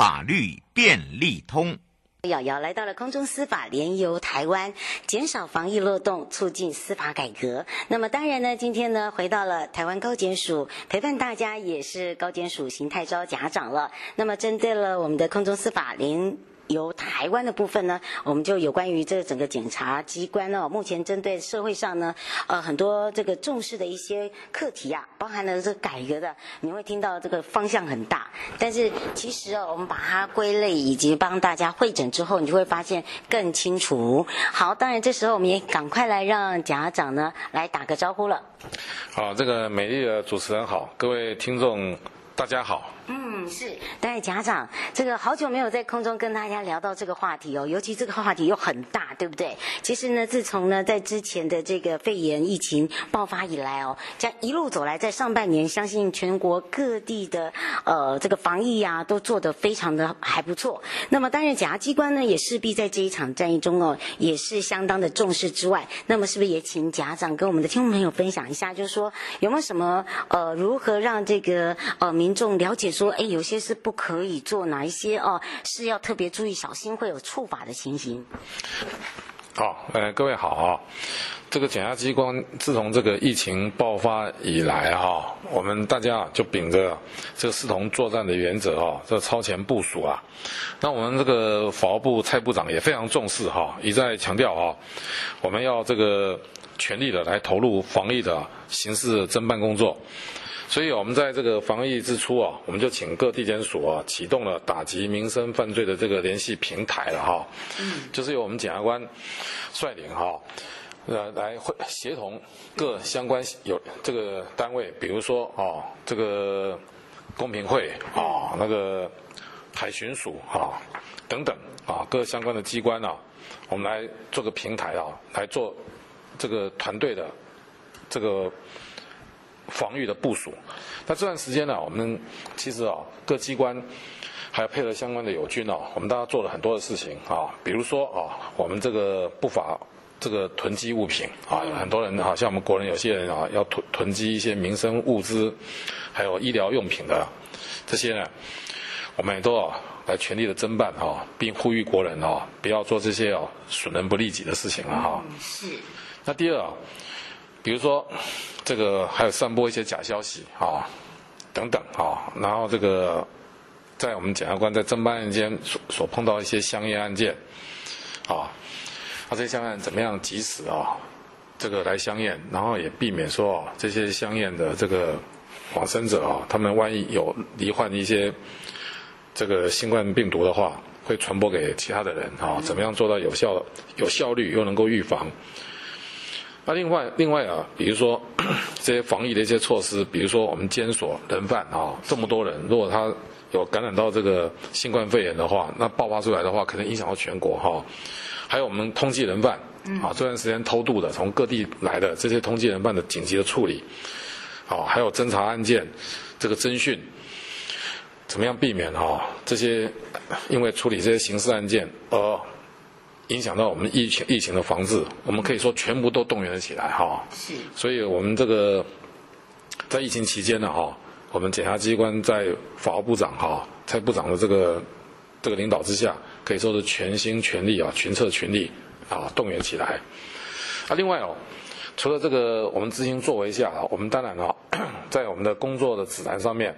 法律便利通，瑶瑶来到了空中司法联游台湾，减少防疫漏洞，促进司法改革。那么当然呢，今天呢回到了台湾高检署，陪伴大家也是高检署邢太昭检长了。那么针对了我们的空中司法联。由台湾的部分呢，我们就有关于这整个检察机关呢，目前针对社会上呢，呃，很多这个重视的一些课题啊，包含了这个改革的，你会听到这个方向很大，但是其实哦，我们把它归类以及帮大家会诊之后，你就会发现更清楚。好，当然这时候我们也赶快来让检长呢来打个招呼了。好，这个美丽的主持人好，各位听众大家好。嗯，是，但是家长，这个好久没有在空中跟大家聊到这个话题哦，尤其这个话题又很大，对不对？其实呢，自从呢在之前的这个肺炎疫情爆发以来哦，这样一路走来，在上半年，相信全国各地的呃这个防疫啊，都做得非常的还不错。那么，当然检察机关呢，也势必在这一场战役中哦，也是相当的重视之外，那么是不是也请家长跟我们的听众朋友分享一下，就是说有没有什么呃如何让这个呃民众了解？说哎，有些是不可以做，哪一些哦是要特别注意小心，会有触法的情形。好，呃，各位好啊。这个检察机关自从这个疫情爆发以来哈，我们大家就秉着这个视同作战的原则啊，这超前部署啊。那我们这个法务部蔡部长也非常重视哈，一再强调啊，我们要这个全力的来投入防疫的刑事侦办工作。所以，我们在这个防疫之初啊，我们就请各地检署啊，启动了打击民生犯罪的这个联系平台了哈。嗯。就是由我们检察官率领哈，呃，来会协同各相关有这个单位，比如说啊，这个公平会啊，那个海巡署啊等等啊，各相关的机关啊，我们来做个平台啊，来做这个团队的这个。防御的部署，那这段时间呢，我们其实啊，各机关还有配合相关的友军啊，我们大家做了很多的事情啊，比如说啊，我们这个不法这个囤积物品啊，很多人啊，像我们国人有些人啊，要囤囤积一些民生物资，还有医疗用品的这些呢，我们也都啊来全力的侦办啊，并呼吁国人啊，不要做这些啊损人不利己的事情了哈。是。那第二啊。比如说，这个还有散播一些假消息啊，等等啊，然后这个在我们检察官在侦办案件所所碰到一些相验案件，啊，那这些相验怎么样及时啊，这个来相验，然后也避免说这些相验的这个往生者啊，他们万一有罹患一些这个新冠病毒的话，会传播给其他的人啊，怎么样做到有效、有效率又能够预防？那另外，另外啊，比如说 这些防疫的一些措施，比如说我们监所人犯啊，这么多人，如果他有感染到这个新冠肺炎的话，那爆发出来的话，可能影响到全国哈。还有我们通缉人犯啊，这段时间偷渡的，从各地来的这些通缉人犯的紧急的处理，啊，还有侦查案件这个侦讯，怎么样避免哈这些因为处理这些刑事案件而。影响到我们疫情疫情的防治，我们可以说全部都动员了起来哈。是。所以我们这个在疫情期间呢哈，我们检察机关在法务部长哈蔡部长的这个这个领导之下，可以说是全心全力啊，群策群力啊，动员起来。啊，另外哦，除了这个我们执行作为下啊，我们当然啊，在我们的工作的指南上面。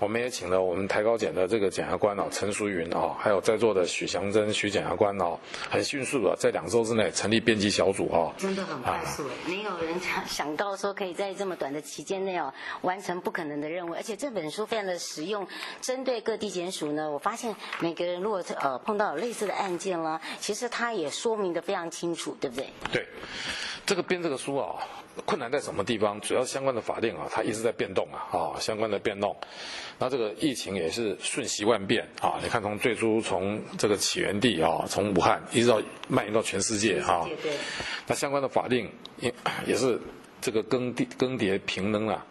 我们也请了我们台高检的这个检察官啊，陈淑云啊，还有在座的许祥珍许检察官啊，很迅速的在两周之内成立编辑小组啊，真的很快速，没有人想想到说可以在这么短的期间内哦完成不可能的任务，而且这本书非常的实用，针对各地检署呢，我发现每个人如果呃碰到有类似的案件了，其实他也说明的非常清楚，对不对？对，这个编这个书书啊，困难在什么地方？主要相关的法令啊，它一直在变动啊，啊，相关的变动。那这个疫情也是瞬息万变啊！你看，从最初从这个起源地啊，从武汉一直到蔓延到全世界哈。对。那相关的法令也也是这个更迭更迭平更啊。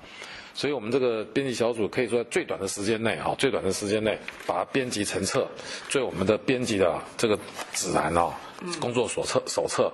所以我们这个编辑小组可以说在最短的时间内啊，最短的时间内把它编辑成册，作为我们的编辑的这个指南啊，工作手册手册，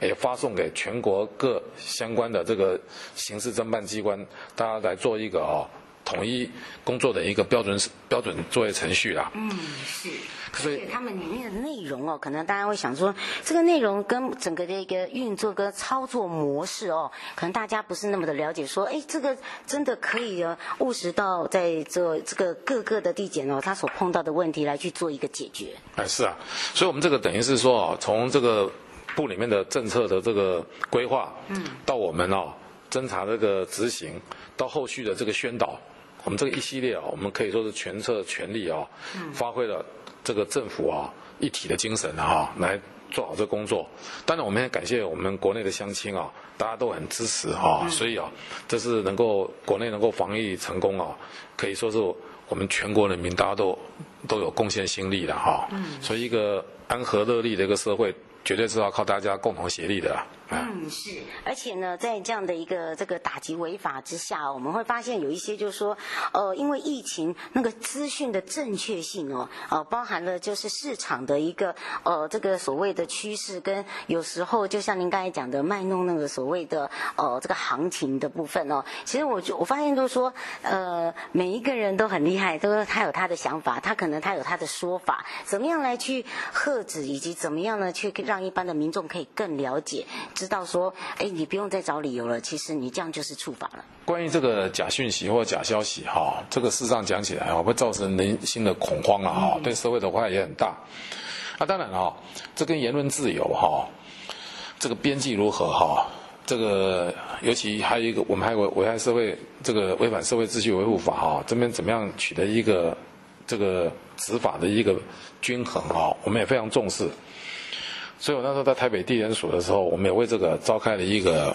也发送给全国各相关的这个刑事侦办机关，大家来做一个哦。统一工作的一个标准标准作业程序啦。嗯，是。所以他们里面的内容哦，可能大家会想说，这个内容跟整个的一个运作跟操作模式哦，可能大家不是那么的了解。说，哎，这个真的可以呃务实到在这这个各个的地点哦，他所碰到的问题来去做一个解决。哎，是啊。所以我们这个等于是说哦，从这个部里面的政策的这个规划，嗯，到我们哦侦查这个执行，到后续的这个宣导。我们这个一系列啊，我们可以说是全策全力啊，发挥了这个政府啊一体的精神啊，来做好这个工作。当然，我们也感谢我们国内的乡亲啊，大家都很支持啊，所以啊，这是能够国内能够防疫成功啊，可以说是我们全国人民大家都都有贡献心力的哈。嗯所以一个安和乐利的一个社会。绝对是要靠大家共同协力的。嗯，是，而且呢，在这样的一个这个打击违法之下，我们会发现有一些就是说，呃，因为疫情那个资讯的正确性哦，呃，包含了就是市场的一个呃这个所谓的趋势，跟有时候就像您刚才讲的卖弄那个所谓的呃这个行情的部分哦，其实我就我发现就是说，呃，每一个人都很厉害，都是他有他的想法，他可能他有他的说法，怎么样来去遏止，以及怎么样呢去。让一般的民众可以更了解，知道说，哎，你不用再找理由了，其实你这样就是触法了。关于这个假讯息或假消息，哈，这个事实上讲起来啊，会造成人心的恐慌了，哈、嗯，对社会的危害也很大。那当然啊，这跟言论自由，哈，这个边际如何，哈，这个尤其还有一个，我们还有危害社会，这个违反社会秩序维护法，哈，这边怎么样取得一个这个执法的一个均衡，哈，我们也非常重视。所以我那时候在台北地检署的时候，我们也为这个召开了一个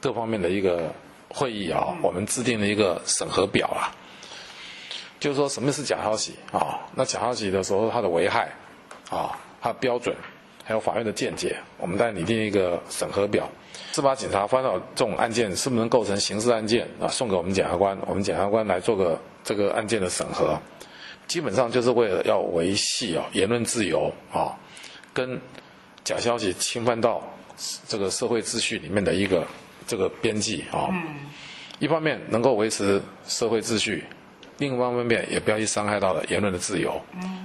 各方面的一个会议啊，我们制定了一个审核表啊，就是说什么是假消息啊？那假消息的时候它的危害啊，它的标准，还有法院的见解，我们再拟定一个审核表。司法警察翻到这种案件是不是能构成刑事案件啊？送给我们检察官，我们检察官来做个这个案件的审核，基本上就是为了要维系啊言论自由啊，跟。假消息侵犯到这个社会秩序里面的一个这个边际啊，一方面能够维持社会秩序，另一方面也不要去伤害到了言论的自由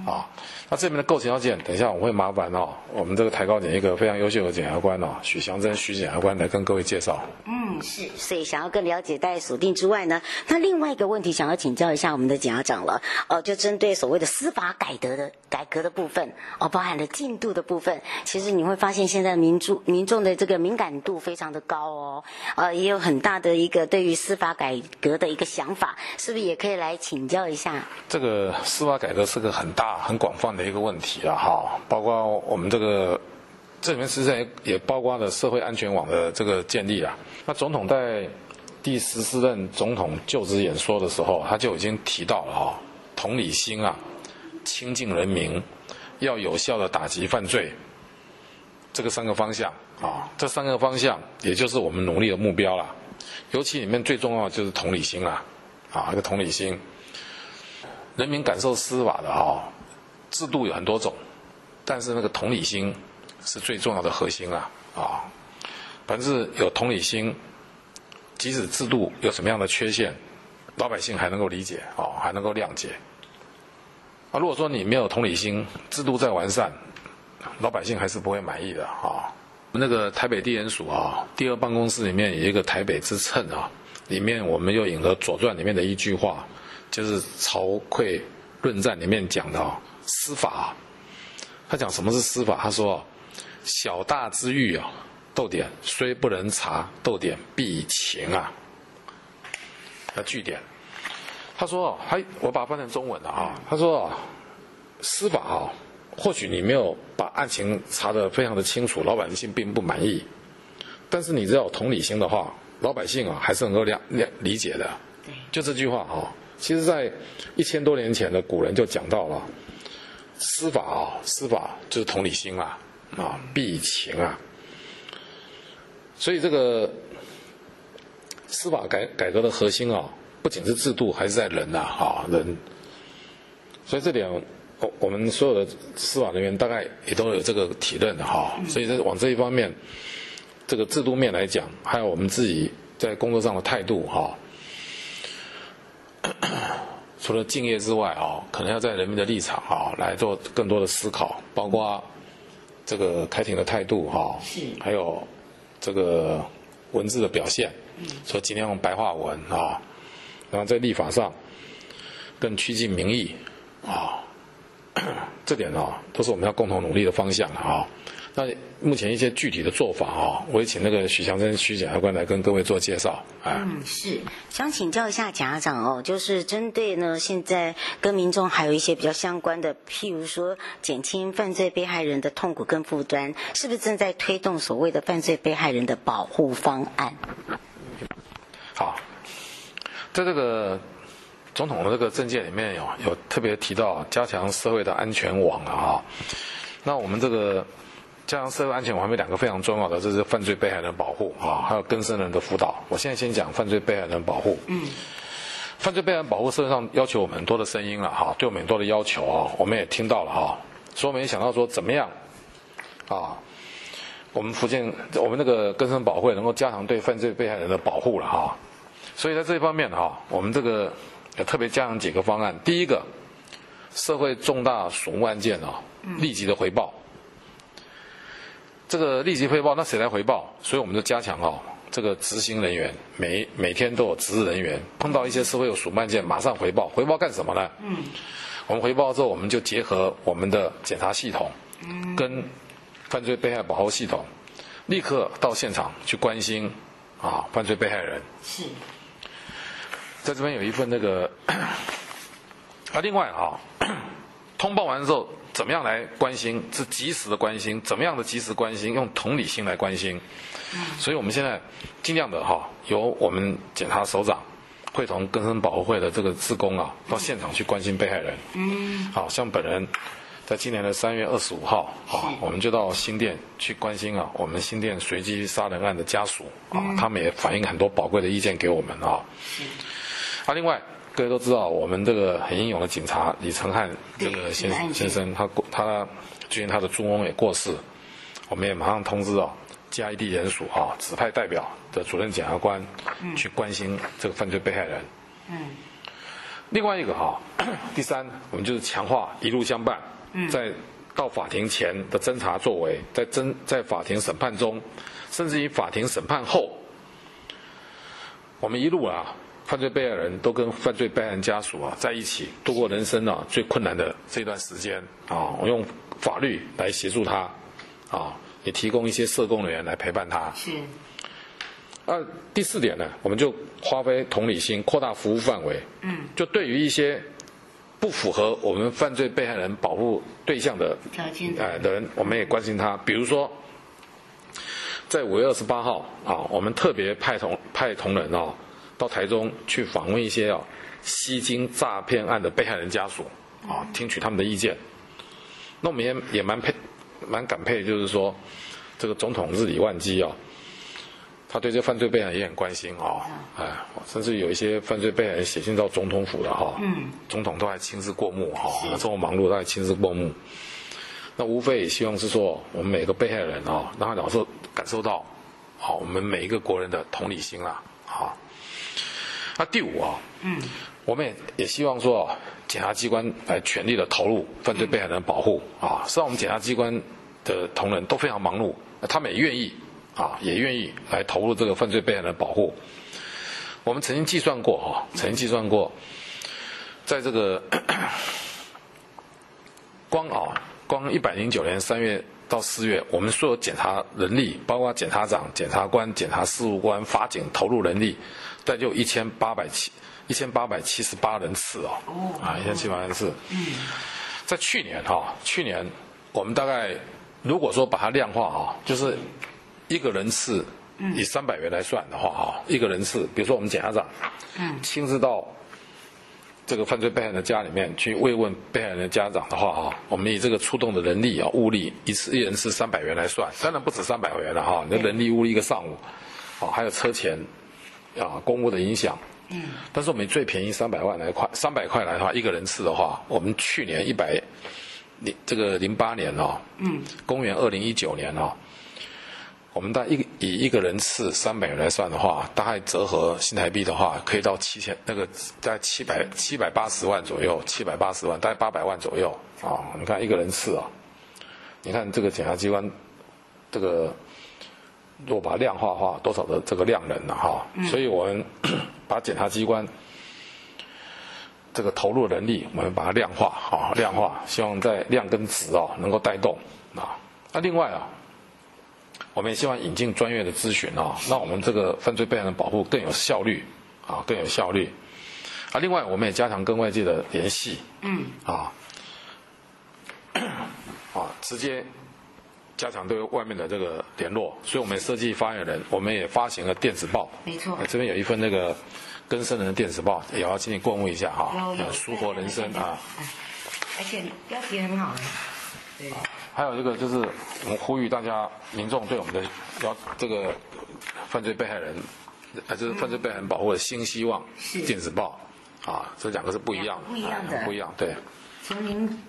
啊。那这边的构成要件，等一下我会麻烦哦，我们这个台高检一个非常优秀的检察官哦，许祥珍许检察官来跟各位介绍。嗯，是，所以想要更了解在锁定之外呢，那另外一个问题想要请教一下我们的检察长了，呃，就针对所谓的司法改革的改革的部分，哦，包含了进度的部分，其实你会发现现在民众民众的这个敏感度非常的高哦，呃，也有很大的一个对于司法改革的一个想法，是不是也可以来请教一下？这个司法改革是个很大很广泛的一个问题了哈，包括我们这个。这里面实际上也也包括了社会安全网的这个建立啊。那总统在第十四任总统就职演说的时候，他就已经提到了哈，同理心啊，亲近人民，要有效的打击犯罪，这个三个方向啊，这三个方向也就是我们努力的目标了。尤其里面最重要就是同理心了，啊，一个同理心，人民感受司法的哈，制度有很多种，但是那个同理心。是最重要的核心啊！啊，凡是有同理心，即使制度有什么样的缺陷，老百姓还能够理解啊，还能够谅解。啊，如果说你没有同理心，制度再完善，老百姓还是不会满意的啊。那个台北地检署啊，第二办公室里面有一个台北之秤啊，里面我们又引了《左传》里面的一句话，就是曹刿论战里面讲的啊，司法，他讲什么是司法？他说。小大之欲啊，逗点虽不能察，逗点必以情啊。要句点，他说：“还我把它翻成中文了啊。”他说：“司法啊，或许你没有把案情查得非常的清楚，老百姓并不满意，但是你只要有同理心的话，老百姓啊还是能够谅谅理解的。就这句话啊，其实在一千多年前的古人就讲到了，司法啊，司法就是同理心啊，啊，必以情啊。所以这个司法改改革的核心啊，不仅是制度，还是在人呐，啊，人。所以这点，我我们所有的司法人员大概也都有这个体认的哈。所以在往这一方面，这个制度面来讲，还有我们自己在工作上的态度哈。除了敬业之外啊，可能要在人民的立场啊来做更多的思考，包括这个开庭的态度哈，还有这个文字的表现，说尽量用白话文啊，然后在立法上更趋近民意。啊，这点啊，都是我们要共同努力的方向啊。那目前一些具体的做法啊，我也请那个许祥生许检察官来跟各位做介绍。嗯，是想请教一下家长哦，就是针对呢，现在跟民众还有一些比较相关的，譬如说减轻犯罪被害人的痛苦跟负担，是不是正在推动所谓的犯罪被害人的保护方案？好，在这个。总统的这个政见里面有有特别提到加强社会的安全网啊，那我们这个加强社会安全网还有两个非常重要的，这是犯罪被害人保护啊，还有更生人的辅导。我现在先讲犯罪被害人保护。嗯，犯罪被害人保护社会上要求我们很多的声音了哈，对我们很多的要求啊，我们也听到了哈，所以我们也想到说怎么样啊，我们福建我们那个更生保会能够加强对犯罪被害人的保护了哈，所以在这一方面哈，我们这个。要特别加强几个方案。第一个，社会重大损物案件啊，立即的回报。这个立即汇报，那谁来回报？所以我们就加强哦，这个执行人员每每天都有值日人员，碰到一些社会有损害案件，马上回报。回报干什么呢？嗯，我们回报之后，我们就结合我们的检查系统，跟犯罪被害保护系统，立刻到现场去关心啊犯罪被害人。是。在这边有一份那个，啊，另外哈，通报完之后，怎么样来关心？是及时的关心，怎么样的及时关心？用同理心来关心。所以我们现在尽量的哈，由我们检察首长会同根生保护会的这个志工啊，到现场去关心被害人。嗯。好像本人在今年的三月二十五号啊，我们就到新店去关心啊，我们新店随机杀人案的家属啊，他们也反映很多宝贵的意见给我们啊。啊，另外，各位都知道，我们这个很英勇的警察李承汉这个先先生，他过他最近他的猪翁也过世，我们也马上通知哦，嘉义地检署啊，指派代表的主任检察官去关心这个犯罪被害人。嗯。另外一个哈，第三，我们就是强化一路相伴，在到法庭前的侦查作为，在侦在法庭审判中，甚至于法庭审判后，我们一路啊。犯罪被害人都跟犯罪被害人家属啊在一起度过人生啊最困难的这段时间啊，我用法律来协助他啊，也提供一些社工人员来陪伴他。是。啊，第四点呢，我们就发挥同理心，扩大服务范围。嗯。就对于一些不符合我们犯罪被害人保护对象的条件哎的人，我们也关心他。比如说，在五月二十八号啊，我们特别派同派同仁啊。到台中去访问一些啊吸金诈骗案的被害人家属啊，听取他们的意见。那我们也也蛮佩蛮感佩，就是说这个总统日理万机啊，他对这犯罪被害人也很关心啊，哎，甚至有一些犯罪被害人写信到总统府的哈，总统都还亲自过目哈，这么忙碌都还亲自过目。那无非也希望是说，我们每个被害人啊，让他老是感受到，好，我们每一个国人的同理心啦，好。那第五啊，嗯，我们也也希望说，检察机关来全力的投入犯罪被害人的保护啊。实际上，我们检察机关的同仁都非常忙碌，他们也愿意啊，也愿意来投入这个犯罪被害人的保护。我们曾经计算过哈，曾经计算过，在这个 光啊，光一百零九年三月到四月，我们所有检察人力，包括检察长、检察官、检察事务官、法警投入人力。但就一千八百七一千八百七十八人次哦，啊一千七百人次。嗯，在去年哈，去年我们大概如果说把它量化啊，就是一个人次以三百元来算的话哈，一个人次，比如说我们检察长，嗯，亲自到这个犯罪被害人的家里面去慰问被害人的家长的话啊，我们以这个出动的人力啊、物力，一次一人是三百元来算，当然不止三百元了哈，你的人力物力一个上午，啊，还有车钱，啊，公务的影响，嗯，但是我们最便宜三百万来块，三百块来的话，一个人次的话，我们去年一百零这个零八年哦，嗯，公元二零一九年哦。我们大概一以一个人次三百元来算的话，大概折合新台币的话，可以到七千那个大概七百七百八十万左右，七百八十万，大概八百万左右啊。你看一个人次啊，你看这个检察机关，这个如果把它量化的话，多少的这个量人了哈。所以我们 把检察机关这个投入的能力，我们把它量化啊，量化，希望在量跟值啊能够带动啊。那另外啊。我们也希望引进专业的咨询啊，让我们这个犯罪被害人保护更有效率啊，更有效率。啊，另外我们也加强跟外界的联系，嗯，啊，啊，直接加强对外面的这个联络。所以我们设计发言人，我们也发行了电子报，没错。这边有一份那个更生人的电子报，也要请你过目一下哈，舒活人生啊。而且标题很好。对。还有这个就是，我们呼吁大家民众对我们的要这个犯罪被害人，呃，就是犯罪被害人保护的新希望电子报，啊，这两个是不一样的，不一样的，不一样，对。从您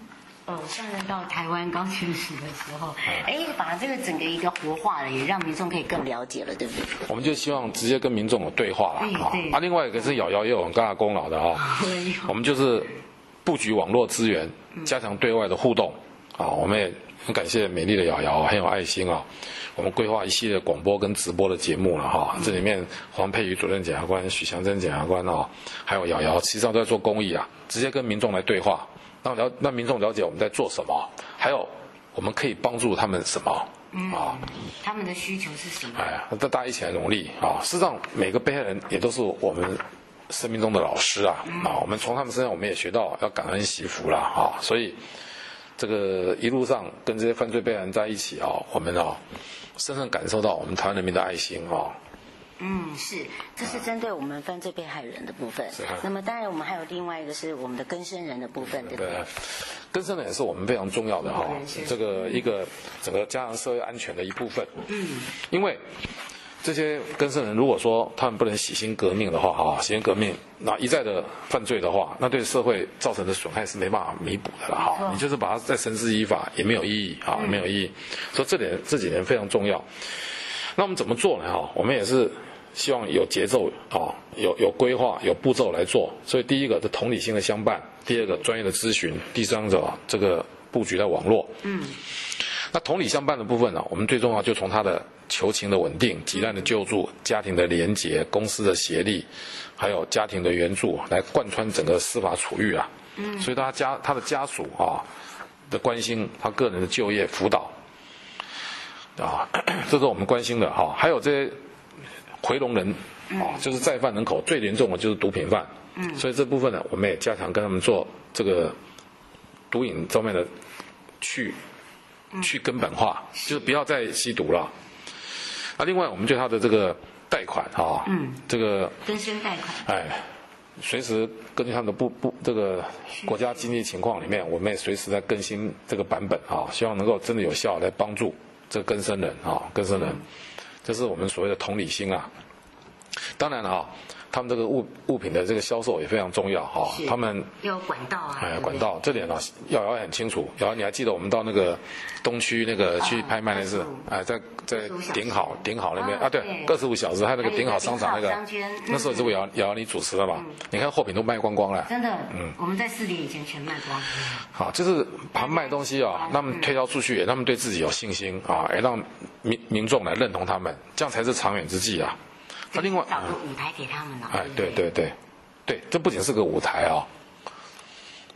呃上任到台湾刚去世的时候，哎，把这个整个一个活化了，也让民众可以更了解了，对不对？我们就希望直接跟民众有对话了，啊，啊，另外一个是瑶瑶也有很大的功劳的啊，我们就是布局网络资源，加强对外的互动，啊，我们也。很感谢美丽的瑶瑶，很有爱心啊！我们规划一系列广播跟直播的节目了哈。这里面黄佩瑜主任检察官、许祥珍检察官哦，还有瑶瑶，实际上都在做公益啊，直接跟民众来对话，让了让民众了解我们在做什么，还有我们可以帮助他们什么啊？他们的需求是什么？哎，那大家一起来努力啊！事实上，每个被害人也都是我们生命中的老师啊！啊，我们从他们身上我们也学到要感恩惜福了啊！所以。这个一路上跟这些犯罪被害人在一起啊，我们啊深深感受到我们台湾人民的爱心啊。嗯，是，这是针对我们犯罪被害人的部分。是。那么当然，我们还有另外一个是我们的更生人的部分，对不对？对。更生人也是我们非常重要的哈，这个一个整个加强社会安全的一部分。嗯。因为。这些更生人，如果说他们不能洗心革命的话，啊，洗心革命，那一再的犯罪的话，那对社会造成的损害是没办法弥补的了，哈。你就是把它再绳之以法，也没有意义，啊，没有意义。所以这点这几年非常重要。那我们怎么做呢？哈，我们也是希望有节奏，啊，有有规划、有步骤来做。所以第一个是同理心的相伴，第二个专业的咨询，第三个这个布局的网络。嗯。那同理相伴的部分呢，我们最重要就从他的。求情的稳定、急难的救助、家庭的联结、公司的协力，还有家庭的援助，来贯穿整个司法处遇啊。嗯。所以他家他的家属啊的关心，他个人的就业辅导啊，这是我们关心的哈。还有这些回笼人啊，就是再犯人口最严重的就是毒品犯。嗯。所以这部分呢，我们也加强跟他们做这个毒瘾方面的去去根本化，就是不要再吸毒了。那、啊、另外，我们对他的这个贷款哈，嗯，这个更新贷款，哎，随时根据他们的不不这个国家经济情况里面，我们也随时在更新这个版本啊，希望能够真的有效来帮助这个更生人啊，更生人，这是我们所谓的同理心啊。当然了啊。他们这个物物品的这个销售也非常重要哈，他们有管道啊，哎，管道这点呢，瑶瑶很清楚。瑶瑶，你还记得我们到那个东区那个去拍卖那次？哎，在在顶好顶好那边啊，对，二十五小时还有那个顶好商场那个，那时候是不是瑶瑶你主持的嘛？你看货品都卖光光了，真的，嗯，我们在四点以前全卖光。好，就是他们卖东西啊，他们推销出去，他们对自己有信心啊，也让民民众来认同他们，这样才是长远之计啊。那另外找个舞台给他们了。哎，对对对，对，这不仅是个舞台啊，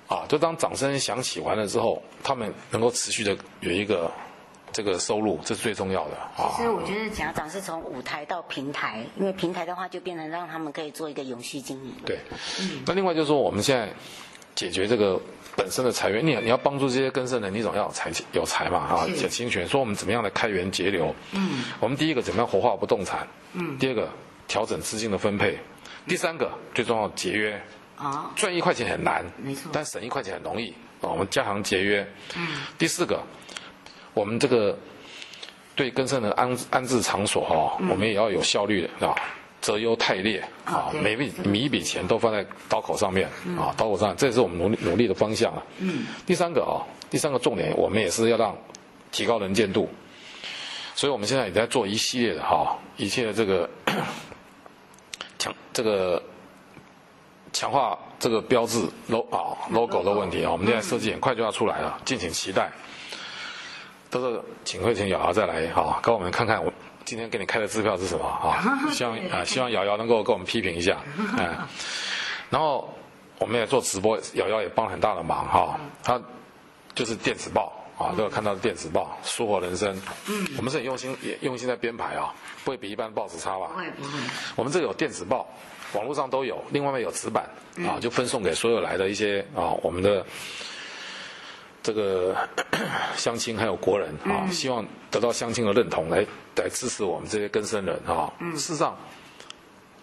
啊，就当掌声响起完了之后，他们能够持续的有一个这个收入，这是最重要的啊。其实我觉得家长是从舞台到平台，因为平台的话就变成让他们可以做一个永续经营。对，嗯。那另外就是说，我们现在解决这个本身的财源，你你要帮助这些根生人，你总要有财有财嘛啊，有侵权。说我们怎么样来开源节流？嗯，我们第一个怎么样活化不动产？嗯，第二个调整资金的分配，第三个最重要节约。啊，赚一块钱很难，没错，但省一块钱很容易啊。我们加强节约。嗯，第四个，我们这个对更生的安安置场所哈，我们也要有效率的啊。择优汰劣啊，每笔每一笔钱都放在刀口上面啊，刀口上，这是我们努力努力的方向啊。嗯。第三个啊，第三个重点，我们也是要让提高能见度，所以我们现在也在做一系列的哈，一切的这个强这个强化这个标志 logo 啊 logo 的问题啊，我们现在设计很快就要出来了，敬请期待。都是请会请瑶瑶再来哈，跟我们看看我。今天给你开的支票是什么啊？希望 啊，希望瑶瑶能够跟我们批评一下，嗯，然后我们也做直播，瑶瑶也帮很大的忙哈。他就是电子报啊，都有看到的电子报《书活人生》。嗯，我们是很用心，也用心在编排啊，不会比一般报纸差吧？不会不会。我们这有电子报，网络上都有，另外面有纸板啊，就分送给所有来的一些啊，我们的。这个 乡亲还有国人啊，希望得到乡亲的认同，来来支持我们这些根生人啊。嗯事实上，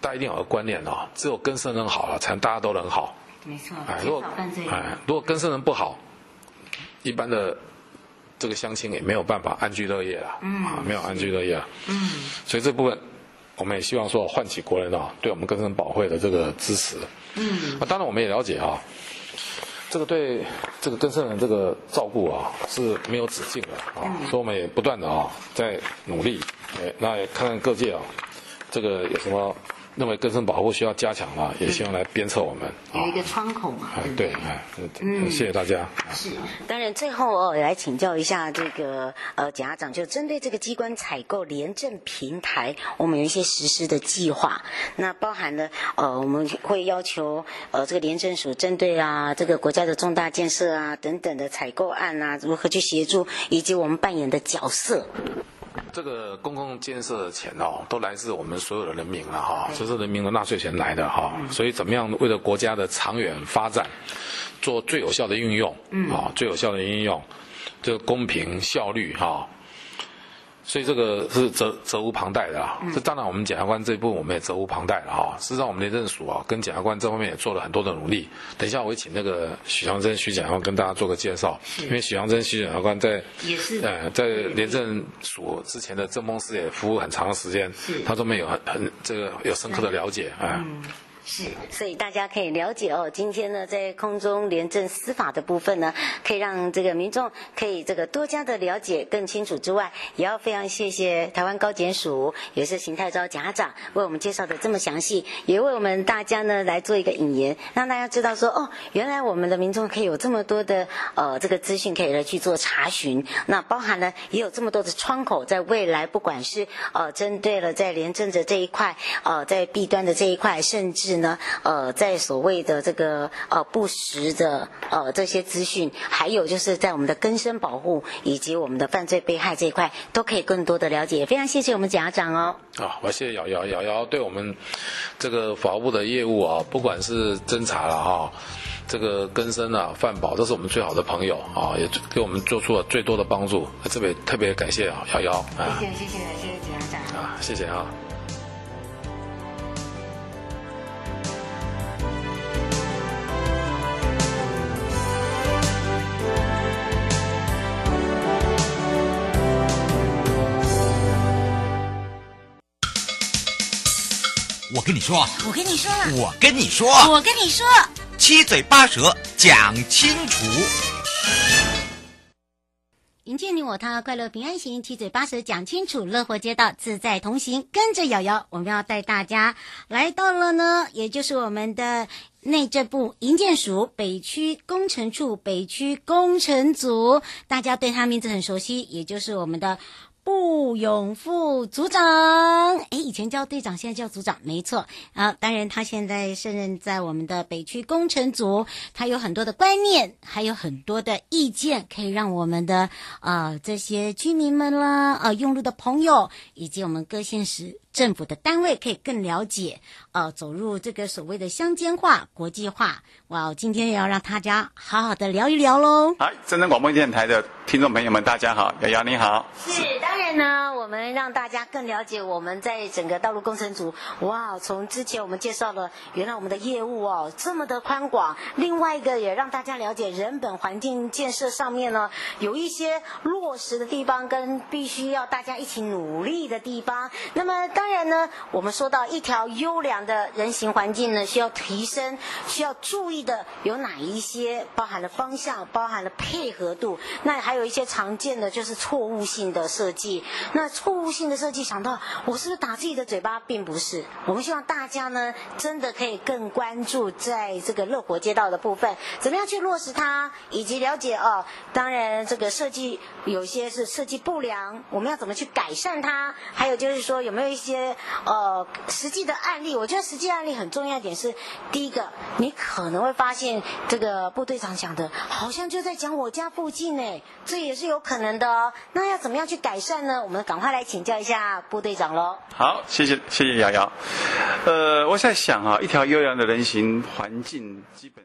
大家一定要有个观念啊，只有根生人好了，才能大家都能好。没错。哎，如果哎，如果根生人不好，一般的这个乡亲也没有办法安居乐业了。啊，没有安居乐业了。嗯。所以这部分，我们也希望说唤起国人啊，对我们根生保会的这个支持。嗯。当然，我们也了解啊。这个对这个根生人这个照顾啊是没有止境的啊，所以我们也不断的啊在努力，哎，那也看看各界啊，这个有什么。认为更生保护需要加强了，也希望来鞭策我们。有一个窗口嘛？对，哎，嗯，谢谢大家。是，当然最后哦，来请教一下这个呃检察长，就针对这个机关采购廉政平台，我们有一些实施的计划。那包含了呃，我们会要求呃这个廉政署针对啊这个国家的重大建设啊等等的采购案啊，如何去协助，以及我们扮演的角色。这个公共建设的钱哦，都来自我们所有的人民了哈，这是人民的纳税钱来的哈，所以怎么样为了国家的长远发展，做最有效的运用，啊，最有效的运用，这个公平效率哈。所以这个是责责无旁贷的啊！这当然，我们检察官这一部分我们也责无旁贷了哈。事实上，我们廉政署啊，跟检察官这方面也做了很多的努力。等一下，我会请那个许祥珍许检察官跟大家做个介绍，因为许祥珍许检察官在也是呃在廉政署之前的政风司也服务很长的时间，他都没有很很这个有深刻的了解啊。是，所以大家可以了解哦。今天呢，在空中廉政司法的部分呢，可以让这个民众可以这个多加的了解更清楚之外，也要非常谢谢台湾高检署，也是邢泰钊检察长为我们介绍的这么详细，也为我们大家呢来做一个引言，让大家知道说哦，原来我们的民众可以有这么多的呃这个资讯可以来去做查询。那包含了也有这么多的窗口，在未来不管是呃针对了在廉政的这一块，呃在弊端的这一块，甚至。呢，呃，在所谓的这个呃不实的呃这些资讯，还有就是在我们的更生保护以及我们的犯罪被害这一块，都可以更多的了解。非常谢谢我们检察长哦。啊，我谢谢瑶瑶，瑶瑶对我们这个法务部的业务啊，不管是侦查了哈，这个根生啊、范保，都是我们最好的朋友啊，也给我们做出了最多的帮助。特别特别感谢啊，瑶瑶。谢谢谢谢谢谢检察长。啊，谢谢啊。我跟你说，我跟你说，我跟你说，我跟你说，七嘴八舌讲清楚。迎接你我他，快乐平安行，七嘴八舌讲清楚，乐活街道自在同行。跟着瑶瑶，我们要带大家来到了呢，也就是我们的内政部营建署北区工程处北区工程组，大家对他名字很熟悉，也就是我们的。布永副组长，哎，以前叫队长，现在叫组长，没错啊。当然，他现在胜任在我们的北区工程组，他有很多的观念，还有很多的意见，可以让我们的啊、这些居民们啦，啊、呃、用路的朋友，以及我们各县市。政府的单位可以更了解，呃，走入这个所谓的乡间化、国际化。哇，今天也要让大家好好的聊一聊喽。好，正声广播电台的听众朋友们，大家好，瑶瑶你好。是，当然呢，我们让大家更了解我们在整个道路工程组。哇，从之前我们介绍了，原来我们的业务哦这么的宽广。另外一个也让大家了解人本环境建设上面呢，有一些落实的地方跟必须要大家一起努力的地方。那么当当然呢，我们说到一条优良的人行环境呢，需要提升，需要注意的有哪一些？包含了方向，包含了配合度。那还有一些常见的就是错误性的设计。那错误性的设计，想到我是不是打自己的嘴巴？并不是。我们希望大家呢，真的可以更关注在这个乐活街道的部分，怎么样去落实它，以及了解哦。当然，这个设计有些是设计不良，我们要怎么去改善它？还有就是说，有没有一些呃实际的案例？我觉得实际案例很重要一点是，第一个，你可能会发现这个部队长讲的，好像就在讲我家附近呢，这也是有可能的哦。那要怎么样去改善呢？我们赶快来请教一下部队长喽。好，谢谢谢谢瑶瑶。呃，我在想啊，一条优良的人行环境，基本